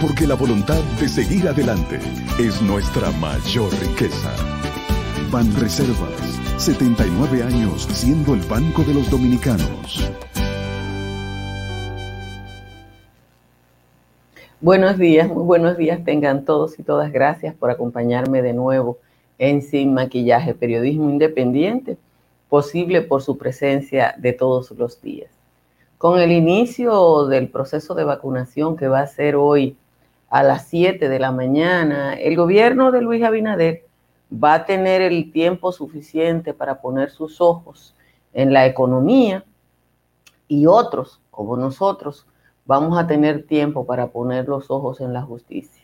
porque la voluntad de seguir adelante es nuestra mayor riqueza. Ban Reservas, 79 años siendo el banco de los dominicanos. Buenos días, muy buenos días tengan todos y todas. Gracias por acompañarme de nuevo en Sin Maquillaje, periodismo independiente, posible por su presencia de todos los días. Con el inicio del proceso de vacunación que va a ser hoy a las 7 de la mañana, el gobierno de Luis Abinader va a tener el tiempo suficiente para poner sus ojos en la economía y otros, como nosotros, vamos a tener tiempo para poner los ojos en la justicia.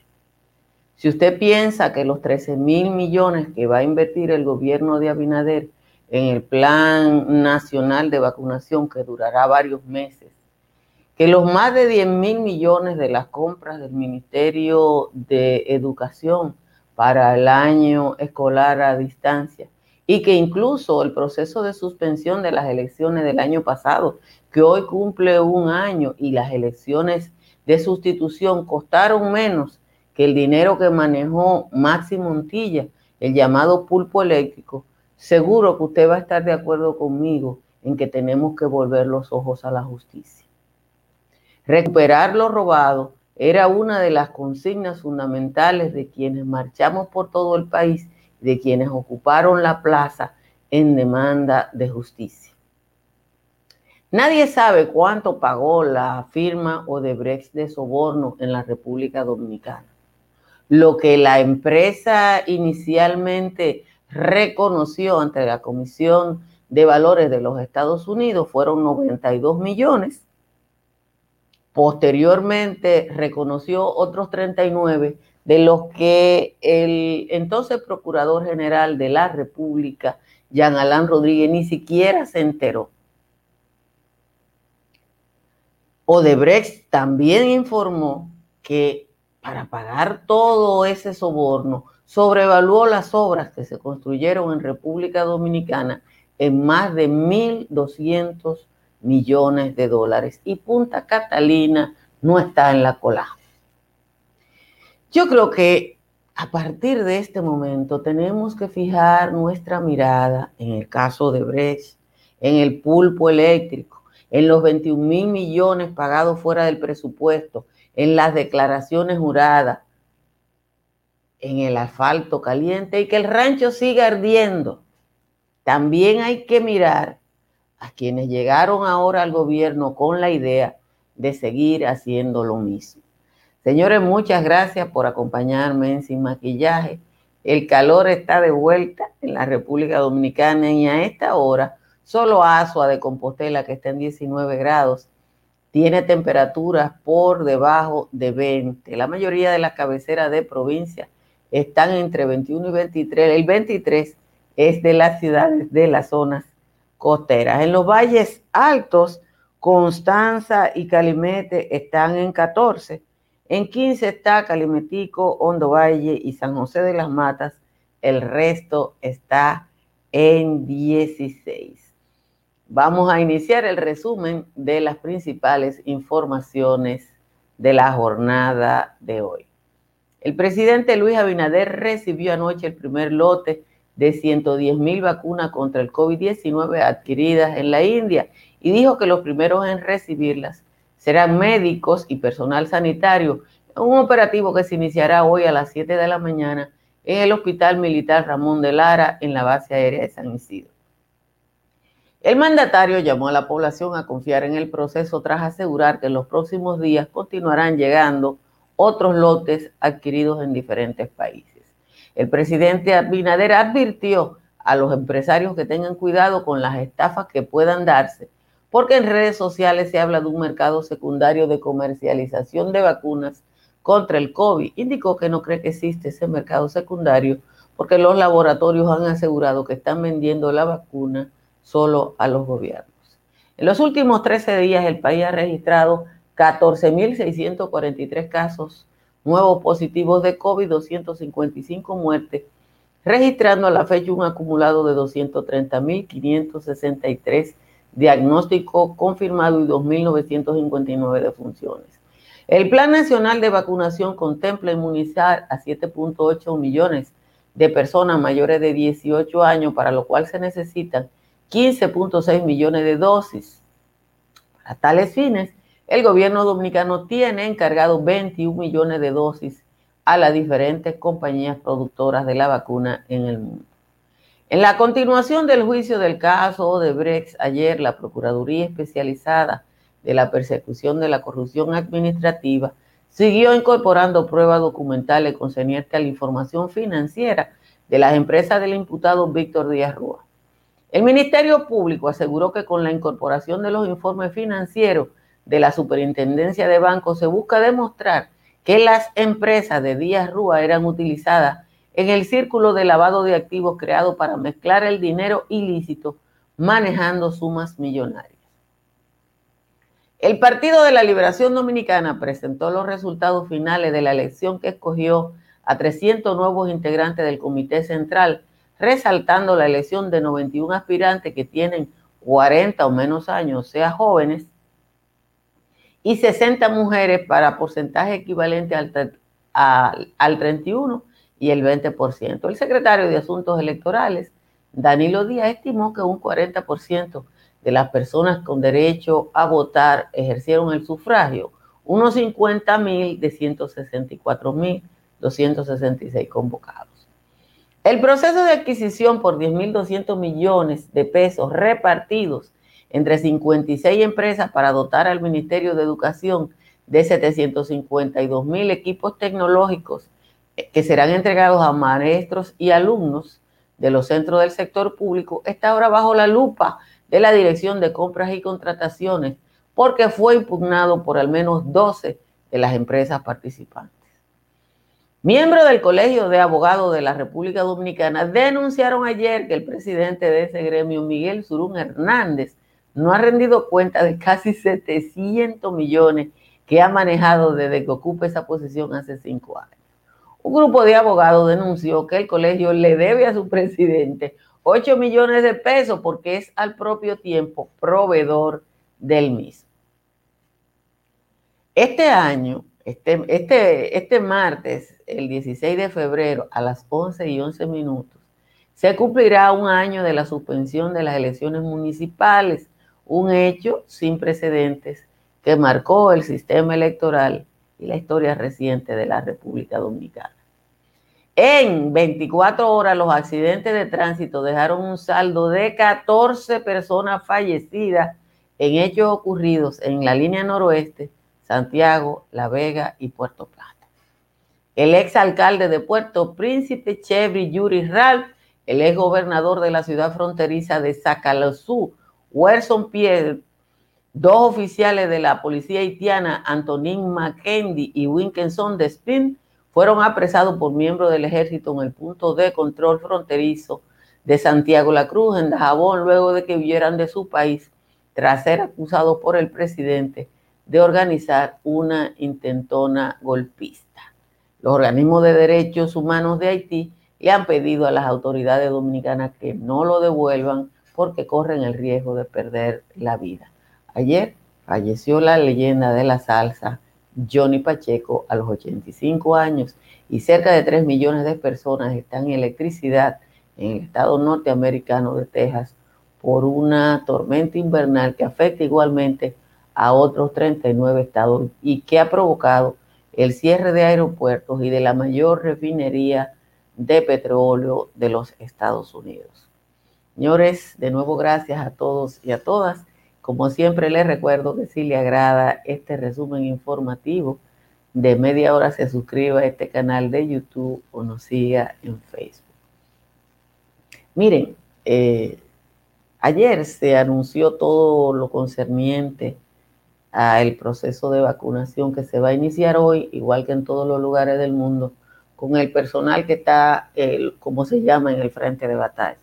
Si usted piensa que los 13 mil millones que va a invertir el gobierno de Abinader en el Plan Nacional de Vacunación, que durará varios meses, que los más de 10 mil millones de las compras del Ministerio de Educación para el año escolar a distancia y que incluso el proceso de suspensión de las elecciones del año pasado, que hoy cumple un año y las elecciones de sustitución costaron menos que el dinero que manejó Maxi Montilla, el llamado pulpo eléctrico, seguro que usted va a estar de acuerdo conmigo en que tenemos que volver los ojos a la justicia. Recuperar lo robado era una de las consignas fundamentales de quienes marchamos por todo el país, de quienes ocuparon la plaza en demanda de justicia. Nadie sabe cuánto pagó la firma Odebrecht de soborno en la República Dominicana. Lo que la empresa inicialmente reconoció ante la Comisión de Valores de los Estados Unidos fueron 92 millones Posteriormente reconoció otros 39 de los que el entonces Procurador General de la República, Jean Alain Rodríguez, ni siquiera se enteró. Odebrecht también informó que para pagar todo ese soborno, sobrevaluó las obras que se construyeron en República Dominicana en más de 1.200 millones de dólares y Punta Catalina no está en la cola. Yo creo que a partir de este momento tenemos que fijar nuestra mirada en el caso de Brecht, en el pulpo eléctrico, en los 21 mil millones pagados fuera del presupuesto, en las declaraciones juradas, en el asfalto caliente y que el rancho siga ardiendo. También hay que mirar a quienes llegaron ahora al gobierno con la idea de seguir haciendo lo mismo. Señores, muchas gracias por acompañarme en Sin Maquillaje. El calor está de vuelta en la República Dominicana y a esta hora solo Asua de Compostela, que está en 19 grados, tiene temperaturas por debajo de 20. La mayoría de las cabeceras de provincia están entre 21 y 23. El 23 es de las ciudades de las zonas costeras. En los valles altos, Constanza y Calimete están en 14. En 15 está Calimetico, Hondo Valle y San José de las Matas. El resto está en 16. Vamos a iniciar el resumen de las principales informaciones de la jornada de hoy. El presidente Luis Abinader recibió anoche el primer lote de 110 mil vacunas contra el COVID-19 adquiridas en la India y dijo que los primeros en recibirlas serán médicos y personal sanitario un operativo que se iniciará hoy a las 7 de la mañana en el Hospital Militar Ramón de Lara en la base aérea de San Isidro. El mandatario llamó a la población a confiar en el proceso tras asegurar que en los próximos días continuarán llegando otros lotes adquiridos en diferentes países. El presidente Abinader advirtió a los empresarios que tengan cuidado con las estafas que puedan darse, porque en redes sociales se habla de un mercado secundario de comercialización de vacunas contra el COVID. Indicó que no cree que existe ese mercado secundario porque los laboratorios han asegurado que están vendiendo la vacuna solo a los gobiernos. En los últimos 13 días el país ha registrado 14.643 casos nuevos positivos de COVID, 255 muertes, registrando a la fecha un acumulado de 230.563 diagnósticos confirmados y 2.959 defunciones. El Plan Nacional de Vacunación contempla inmunizar a 7.8 millones de personas mayores de 18 años, para lo cual se necesitan 15.6 millones de dosis. Para tales fines, el gobierno dominicano tiene encargado 21 millones de dosis a las diferentes compañías productoras de la vacuna en el mundo. En la continuación del juicio del caso de Brex, ayer la Procuraduría Especializada de la Persecución de la Corrupción Administrativa siguió incorporando pruebas documentales concernientes a la información financiera de las empresas del imputado Víctor Díaz Rúa. El Ministerio Público aseguró que con la incorporación de los informes financieros de la Superintendencia de Bancos se busca demostrar que las empresas de Díaz Rúa eran utilizadas en el círculo de lavado de activos creado para mezclar el dinero ilícito manejando sumas millonarias. El Partido de la Liberación Dominicana presentó los resultados finales de la elección que escogió a 300 nuevos integrantes del Comité Central, resaltando la elección de 91 aspirantes que tienen 40 o menos años, sea jóvenes, y 60 mujeres para porcentaje equivalente al, al, 31 y el 20%. El secretario de Asuntos Electorales, Danilo Díaz, estimó que un 40% de las personas con derecho a votar ejercieron el sufragio, unos 50 mil de 164 mil 266 convocados. El proceso de adquisición por 10.200 millones de pesos repartidos entre 56 empresas para dotar al Ministerio de Educación de 752 mil equipos tecnológicos eh, que serán entregados a maestros y alumnos de los centros del sector público, está ahora bajo la lupa de la Dirección de Compras y Contrataciones porque fue impugnado por al menos 12 de las empresas participantes. Miembros del Colegio de Abogados de la República Dominicana denunciaron ayer que el presidente de ese gremio, Miguel Surún Hernández, no ha rendido cuenta de casi 700 millones que ha manejado desde que ocupa esa posición hace cinco años. Un grupo de abogados denunció que el colegio le debe a su presidente 8 millones de pesos porque es al propio tiempo proveedor del mismo. Este año, este, este, este martes, el 16 de febrero, a las 11 y 11 minutos, se cumplirá un año de la suspensión de las elecciones municipales un hecho sin precedentes que marcó el sistema electoral y la historia reciente de la República Dominicana. En 24 horas los accidentes de tránsito dejaron un saldo de 14 personas fallecidas en hechos ocurridos en la línea noroeste, Santiago, La Vega y Puerto Plata. El ex alcalde de Puerto Príncipe, Chevry Yuri Ralph, el ex gobernador de la ciudad fronteriza de Sacalazú, Werson Pierre, dos oficiales de la policía haitiana, Antonin McKendy y Winkenson Despin, fueron apresados por miembros del ejército en el punto de control fronterizo de Santiago La Cruz, en Dajabón, luego de que huyeran de su país tras ser acusados por el presidente de organizar una intentona golpista. Los organismos de derechos humanos de Haití le han pedido a las autoridades dominicanas que no lo devuelvan porque corren el riesgo de perder la vida. Ayer falleció la leyenda de la salsa Johnny Pacheco a los 85 años y cerca de 3 millones de personas están en electricidad en el estado norteamericano de Texas por una tormenta invernal que afecta igualmente a otros 39 estados y que ha provocado el cierre de aeropuertos y de la mayor refinería de petróleo de los Estados Unidos. Señores, de nuevo gracias a todos y a todas. Como siempre les recuerdo que si le agrada este resumen informativo de media hora se suscriba a este canal de YouTube o nos siga en Facebook. Miren, eh, ayer se anunció todo lo concerniente al proceso de vacunación que se va a iniciar hoy, igual que en todos los lugares del mundo, con el personal que está, como se llama, en el frente de batalla.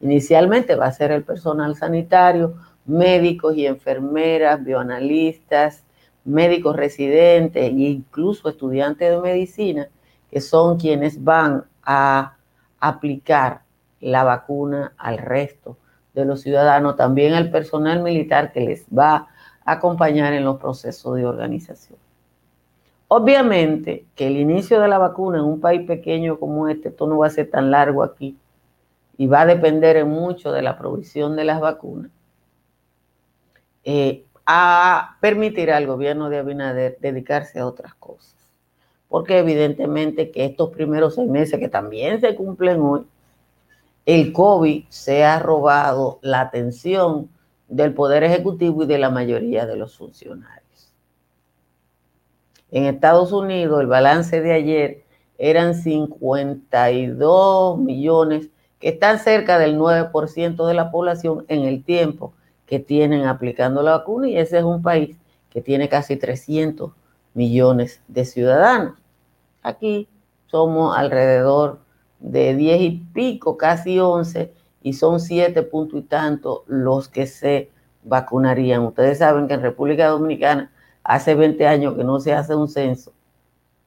Inicialmente va a ser el personal sanitario, médicos y enfermeras, bioanalistas, médicos residentes e incluso estudiantes de medicina, que son quienes van a aplicar la vacuna al resto de los ciudadanos, también al personal militar que les va a acompañar en los procesos de organización. Obviamente que el inicio de la vacuna en un país pequeño como este, esto no va a ser tan largo aquí y va a depender mucho de la provisión de las vacunas, eh, a permitir al gobierno de Abinader dedicarse a otras cosas. Porque evidentemente que estos primeros seis meses que también se cumplen hoy, el COVID se ha robado la atención del Poder Ejecutivo y de la mayoría de los funcionarios. En Estados Unidos, el balance de ayer eran 52 millones, que están cerca del 9% de la población en el tiempo que tienen aplicando la vacuna, y ese es un país que tiene casi 300 millones de ciudadanos. Aquí somos alrededor de 10 y pico, casi 11, y son 7 puntos y tanto los que se vacunarían. Ustedes saben que en República Dominicana hace 20 años que no se hace un censo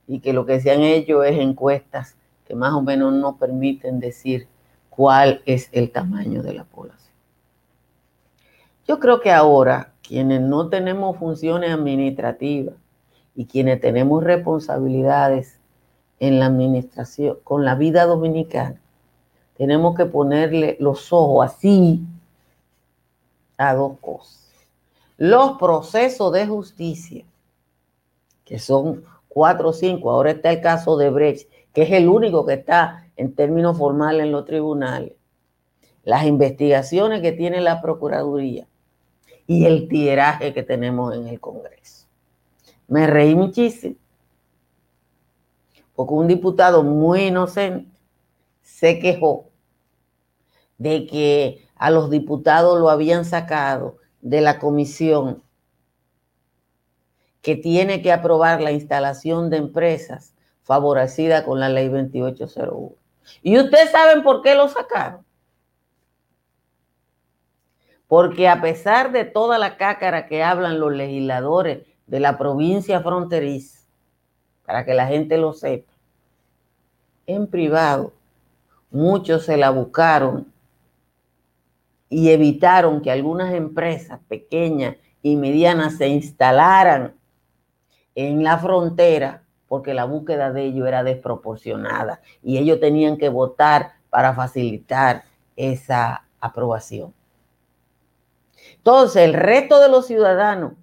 y que lo que se han hecho es encuestas que más o menos no permiten decir cuál es el tamaño de la población. Yo creo que ahora quienes no tenemos funciones administrativas y quienes tenemos responsabilidades en la administración, con la vida dominicana, tenemos que ponerle los ojos así a dos cosas. Los procesos de justicia, que son cuatro o cinco, ahora está el caso de Brecht, que es el único que está en términos formales en los tribunales, las investigaciones que tiene la Procuraduría y el tiraje que tenemos en el Congreso. Me reí muchísimo porque un diputado muy inocente se quejó de que a los diputados lo habían sacado de la comisión que tiene que aprobar la instalación de empresas favorecida con la ley 2801. ¿Y ustedes saben por qué lo sacaron? Porque a pesar de toda la cácara que hablan los legisladores de la provincia fronteriza, para que la gente lo sepa. En privado, muchos se la buscaron y evitaron que algunas empresas pequeñas y medianas se instalaran en la frontera porque la búsqueda de ellos era desproporcionada y ellos tenían que votar para facilitar esa aprobación. Entonces, el resto de los ciudadanos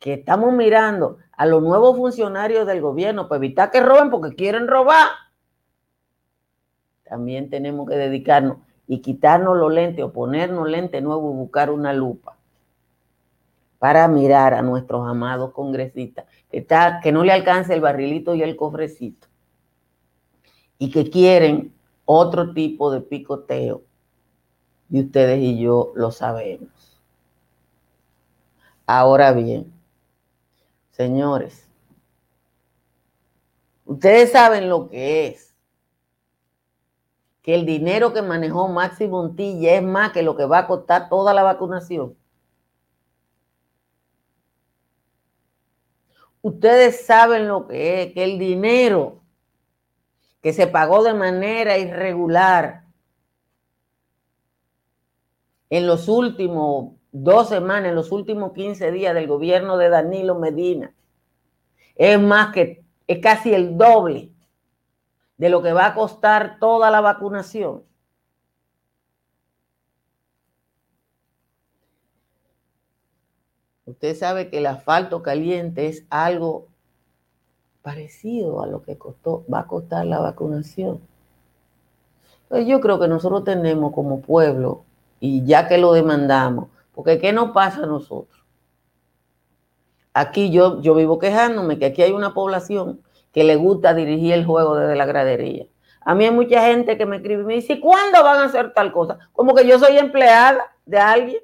que estamos mirando a los nuevos funcionarios del gobierno para evitar que roben porque quieren robar. También tenemos que dedicarnos y quitarnos los lentes o ponernos lentes nuevos y buscar una lupa para mirar a nuestros amados congresistas, que, está, que no le alcance el barrilito y el cofrecito, y que quieren otro tipo de picoteo, y ustedes y yo lo sabemos. Ahora bien, Señores, ustedes saben lo que es. Que el dinero que manejó Maxi Montilla es más que lo que va a costar toda la vacunación. Ustedes saben lo que es, que el dinero que se pagó de manera irregular en los últimos dos semanas, en los últimos 15 días del gobierno de Danilo Medina, es más que, es casi el doble de lo que va a costar toda la vacunación. Usted sabe que el asfalto caliente es algo parecido a lo que costó, va a costar la vacunación. Entonces yo creo que nosotros tenemos como pueblo y ya que lo demandamos, porque ¿qué nos pasa a nosotros? Aquí yo, yo vivo quejándome que aquí hay una población que le gusta dirigir el juego desde la gradería. A mí hay mucha gente que me escribe y me dice, ¿cuándo van a hacer tal cosa? Como que yo soy empleada de alguien.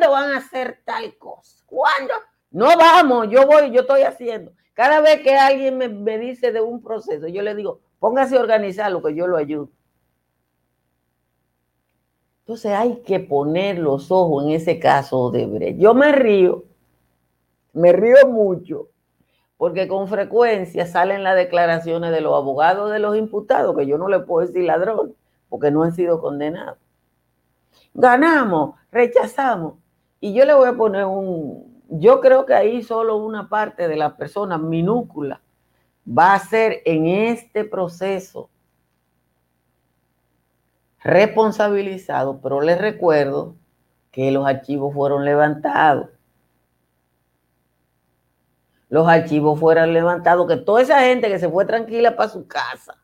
¿Cuándo van a hacer tal cosa? ¿Cuándo? No vamos, yo voy, yo estoy haciendo. Cada vez que alguien me, me dice de un proceso, yo le digo, póngase a organizar lo que yo lo ayudo. Entonces hay que poner los ojos en ese caso de Brecht. Yo me río, me río mucho, porque con frecuencia salen las declaraciones de los abogados de los imputados, que yo no le puedo decir ladrón, porque no han sido condenados. Ganamos, rechazamos. Y yo le voy a poner un, yo creo que ahí solo una parte de la persona minúscula va a ser en este proceso responsabilizado, pero les recuerdo que los archivos fueron levantados. Los archivos fueron levantados, que toda esa gente que se fue tranquila para su casa,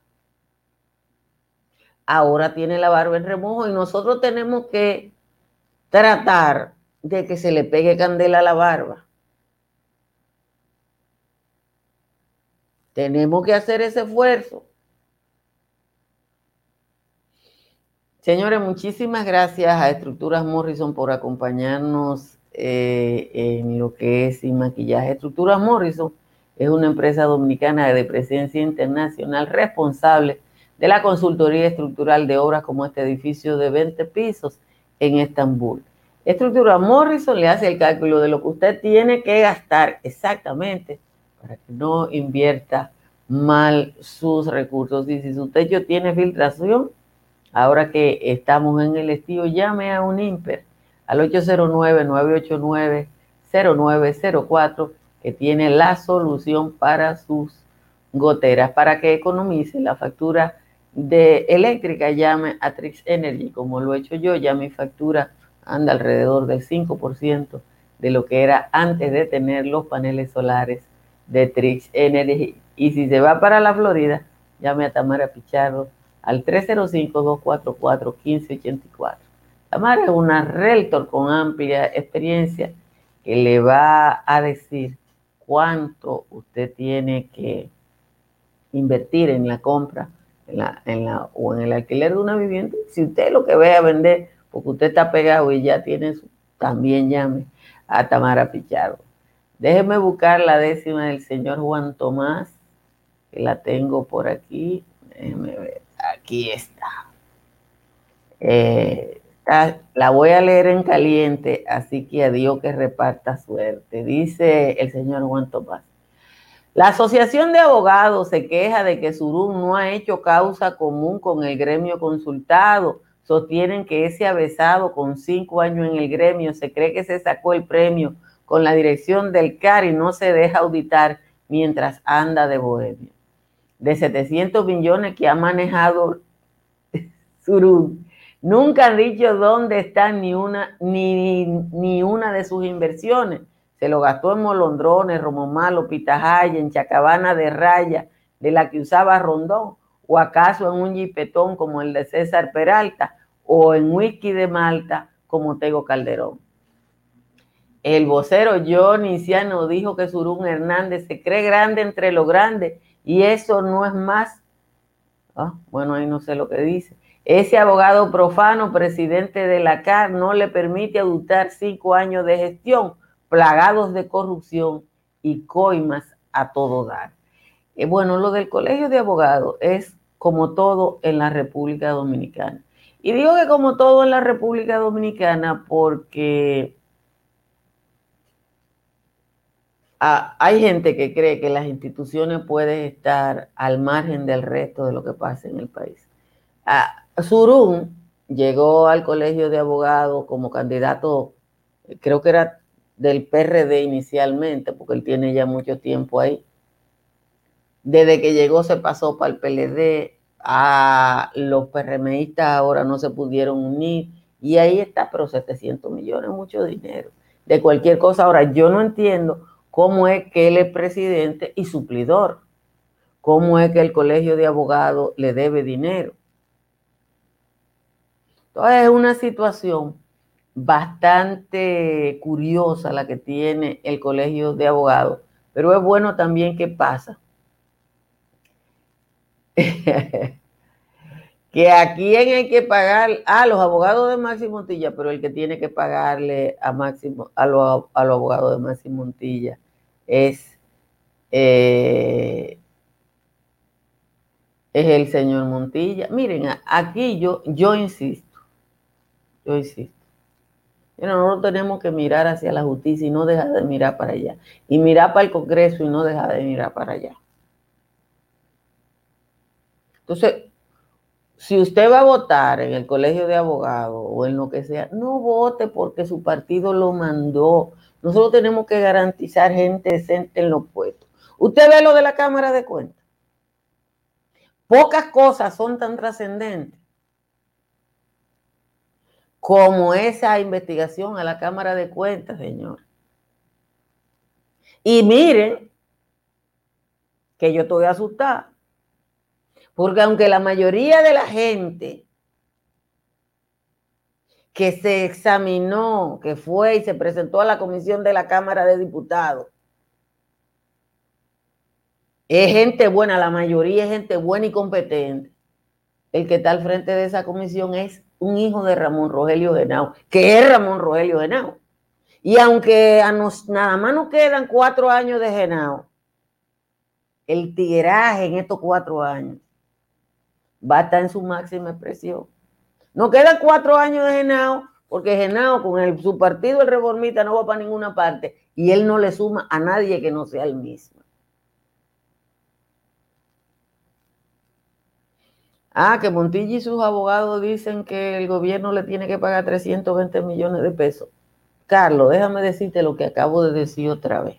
ahora tiene la barba en remojo y nosotros tenemos que tratar de que se le pegue candela a la barba. Tenemos que hacer ese esfuerzo. Señores, muchísimas gracias a Estructuras Morrison por acompañarnos eh, en lo que es sin maquillaje. Estructuras Morrison es una empresa dominicana de presencia internacional responsable de la consultoría estructural de obras como este edificio de 20 pisos en Estambul. Estructura Morrison le hace el cálculo de lo que usted tiene que gastar exactamente para que no invierta mal sus recursos. Y si su techo tiene filtración, ahora que estamos en el estío, llame a un IMPER al 809-989-0904 que tiene la solución para sus goteras, para que economice la factura de eléctrica, llame a Trix Energy, como lo he hecho yo, ya mi factura anda alrededor del 5% de lo que era antes de tener los paneles solares de Trix Energy. Y si se va para la Florida, llame a Tamara Pichardo al 305-244-1584. Tamara es una realtor con amplia experiencia que le va a decir cuánto usted tiene que invertir en la compra en la, en la, o en el alquiler de una vivienda. Si usted lo que ve a vender, porque usted está pegado y ya tiene su, también llame a Tamara Pichardo. Déjeme buscar la décima del señor Juan Tomás, que la tengo por aquí. Déjeme ver aquí eh, está. La voy a leer en caliente, así que a Dios que reparta suerte. Dice el señor Juan Tomás. La Asociación de Abogados se queja de que Surún no ha hecho causa común con el gremio consultado. Sostienen que ese avesado con cinco años en el gremio se cree que se sacó el premio con la dirección del CAR y no se deja auditar mientras anda de bohemio de 700 millones que ha manejado Surún. Nunca han dicho dónde está ni una, ni, ni una de sus inversiones. Se lo gastó en Molondrones, Romomalo, Pitajaya, en Chacabana de Raya, de la que usaba Rondón, o acaso en un jipetón como el de César Peralta, o en whisky de Malta como Tego Calderón. El vocero Johnny Ciano dijo que Surún Hernández se cree grande entre los grandes y eso no es más, ah, bueno, ahí no sé lo que dice. Ese abogado profano, presidente de la CAR, no le permite adoptar cinco años de gestión, plagados de corrupción y coimas a todo dar. Eh, bueno, lo del colegio de abogados es como todo en la República Dominicana. Y digo que como todo en la República Dominicana porque hay gente que cree que las instituciones pueden estar al margen del resto de lo que pasa en el país. Ah, Surún llegó al colegio de abogados como candidato, creo que era del PRD inicialmente, porque él tiene ya mucho tiempo ahí. Desde que llegó se pasó para el PLD, a los PRMistas ahora no se pudieron unir, y ahí está, pero 700 millones, mucho dinero. De cualquier cosa, ahora yo no entiendo cómo es que él es presidente y suplidor, cómo es que el colegio de abogados le debe dinero. Entonces es una situación bastante curiosa la que tiene el colegio de abogados, pero es bueno también que pasa. que a quién hay que pagar, a los abogados de Máximo Montilla, pero el que tiene que pagarle a Máximo, a los, a los abogados de Máximo Montilla es, eh, es el señor Montilla. Miren, aquí yo, yo insisto, yo insisto. Nosotros tenemos que mirar hacia la justicia y no dejar de mirar para allá. Y mirar para el Congreso y no dejar de mirar para allá. Entonces, si usted va a votar en el colegio de abogados o en lo que sea, no vote porque su partido lo mandó. Nosotros tenemos que garantizar gente decente en los puestos. Usted ve lo de la Cámara de Cuentas. Pocas cosas son tan trascendentes como esa investigación a la Cámara de Cuentas, señor. Y miren que yo estoy asustada, porque aunque la mayoría de la gente que se examinó, que fue y se presentó a la comisión de la Cámara de Diputados, es gente buena, la mayoría es gente buena y competente. El que está al frente de esa comisión es un hijo de Ramón Rogelio Genao, que es Ramón Rogelio Genao. Y aunque a nos, nada más nos quedan cuatro años de Genao, el tiraje en estos cuatro años va a estar en su máxima expresión. Nos quedan cuatro años de Genao, porque Genao con su partido, el reformista, no va para ninguna parte, y él no le suma a nadie que no sea el mismo. Ah, que Montilla y sus abogados dicen que el gobierno le tiene que pagar 320 millones de pesos. Carlos, déjame decirte lo que acabo de decir otra vez.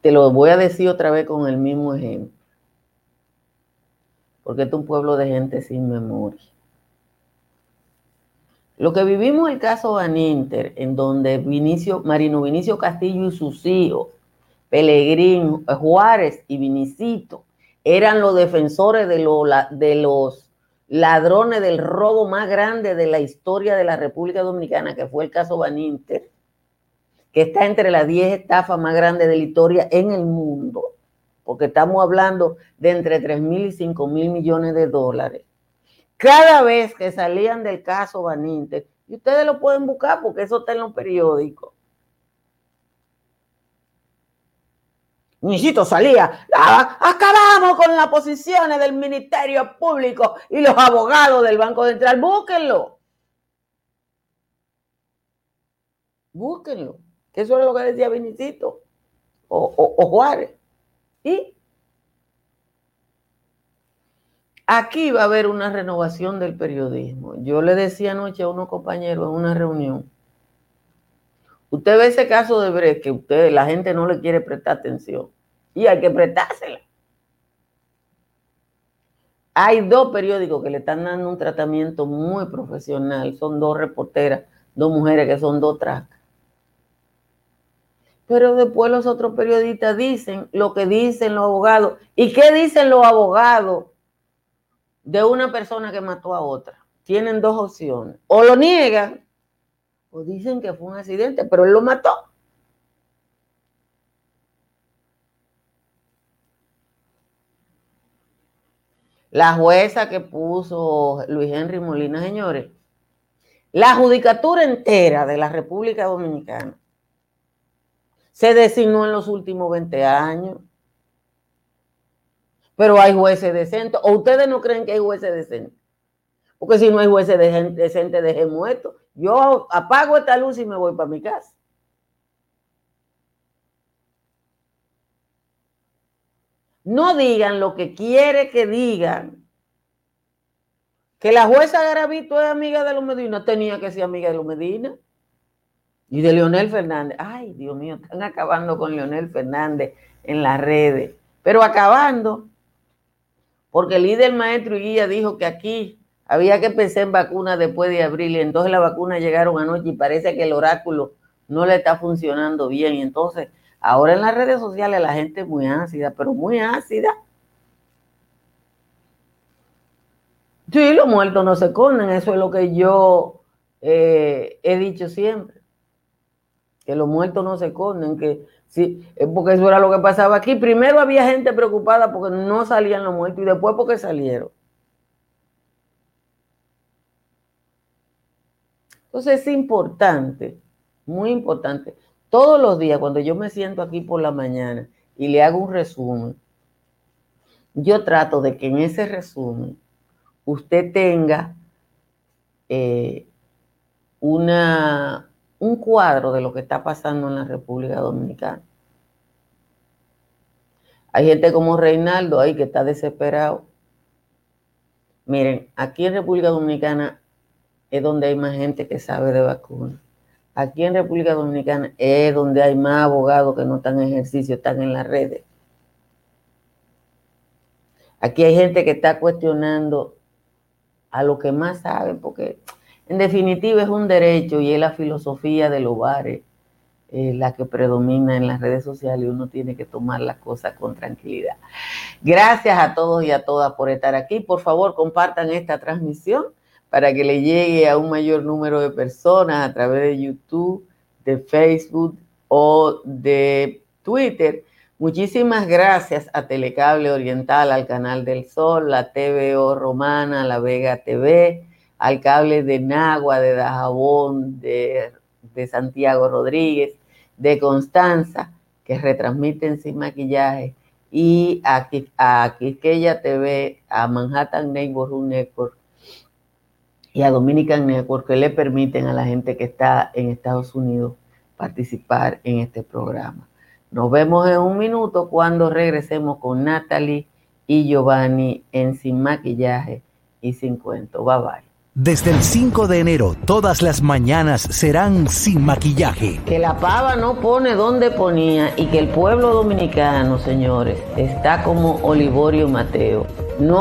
Te lo voy a decir otra vez con el mismo ejemplo. Porque es un pueblo de gente sin memoria. Lo que vivimos el caso Van Inter, en donde Vinicio, Marino Vinicio Castillo y sus hijos, Pelegrín, Juárez y Vinicito, eran los defensores de, de los ladrones del robo más grande de la historia de la República Dominicana, que fue el caso Baninter, que está entre las 10 estafas más grandes de la historia en el mundo, porque estamos hablando de entre 3 mil y 5 mil millones de dólares. Cada vez que salían del caso Baninter, y ustedes lo pueden buscar porque eso está en los periódicos, Luisito salía, acabamos con las posiciones del Ministerio Público y los abogados del Banco Central, búsquenlo. Búsquenlo. Que eso es lo que decía Vinicito o, o Juárez. Y aquí va a haber una renovación del periodismo. Yo le decía anoche a unos compañeros en una reunión Usted ve ese caso de Brecht que usted, la gente no le quiere prestar atención y hay que prestársela. Hay dos periódicos que le están dando un tratamiento muy profesional. Son dos reporteras, dos mujeres que son dos tracas. Pero después los otros periodistas dicen lo que dicen los abogados. ¿Y qué dicen los abogados de una persona que mató a otra? Tienen dos opciones. O lo niegan o dicen que fue un accidente, pero él lo mató. La jueza que puso Luis Henry Molina, señores, la judicatura entera de la República Dominicana se designó en los últimos 20 años. Pero hay jueces decentes. ¿O ustedes no creen que hay jueces decentes? Porque si no hay jueces decentes, deje muerto. Yo apago esta luz y me voy para mi casa. No digan lo que quiere que digan. Que la jueza Garavito es amiga de los Medina, tenía que ser amiga de los Medina. Y de Leonel Fernández. Ay, Dios mío, están acabando con Leonel Fernández en las redes. Pero acabando, porque el líder maestro y guía dijo que aquí había que pensar en vacunas después de abril y entonces las vacunas llegaron anoche y parece que el oráculo no le está funcionando bien. Y entonces, ahora en las redes sociales la gente es muy ácida, pero muy ácida. Sí, los muertos no se esconden, eso es lo que yo eh, he dicho siempre. Que los muertos no se esconden, que sí, porque eso era lo que pasaba aquí. Primero había gente preocupada porque no salían los muertos y después porque salieron. Entonces es importante, muy importante, todos los días cuando yo me siento aquí por la mañana y le hago un resumen, yo trato de que en ese resumen usted tenga eh, una, un cuadro de lo que está pasando en la República Dominicana. Hay gente como Reinaldo ahí que está desesperado. Miren, aquí en República Dominicana es donde hay más gente que sabe de vacunas. Aquí en República Dominicana es donde hay más abogados que no están en ejercicio, están en las redes. Aquí hay gente que está cuestionando a lo que más saben, porque en definitiva es un derecho y es la filosofía de los bares eh, la que predomina en las redes sociales y uno tiene que tomar las cosas con tranquilidad. Gracias a todos y a todas por estar aquí. Por favor, compartan esta transmisión para que le llegue a un mayor número de personas a través de YouTube, de Facebook o de Twitter. Muchísimas gracias a Telecable Oriental, al Canal del Sol, la TVO Romana, la Vega TV, al cable de Nagua, de Dajabón, de, de Santiago Rodríguez, de Constanza, que retransmiten sin maquillaje, y a, a Quisqueya TV, a Manhattan Neighborhood Network y a Dominican Network, que le permiten a la gente que está en Estados Unidos participar en este programa. Nos vemos en un minuto cuando regresemos con Natalie y Giovanni en Sin Maquillaje y Sin Cuento. Bye bye. Desde el 5 de enero, todas las mañanas serán sin maquillaje. Que la pava no pone donde ponía y que el pueblo dominicano, señores, está como Olivorio Mateo. No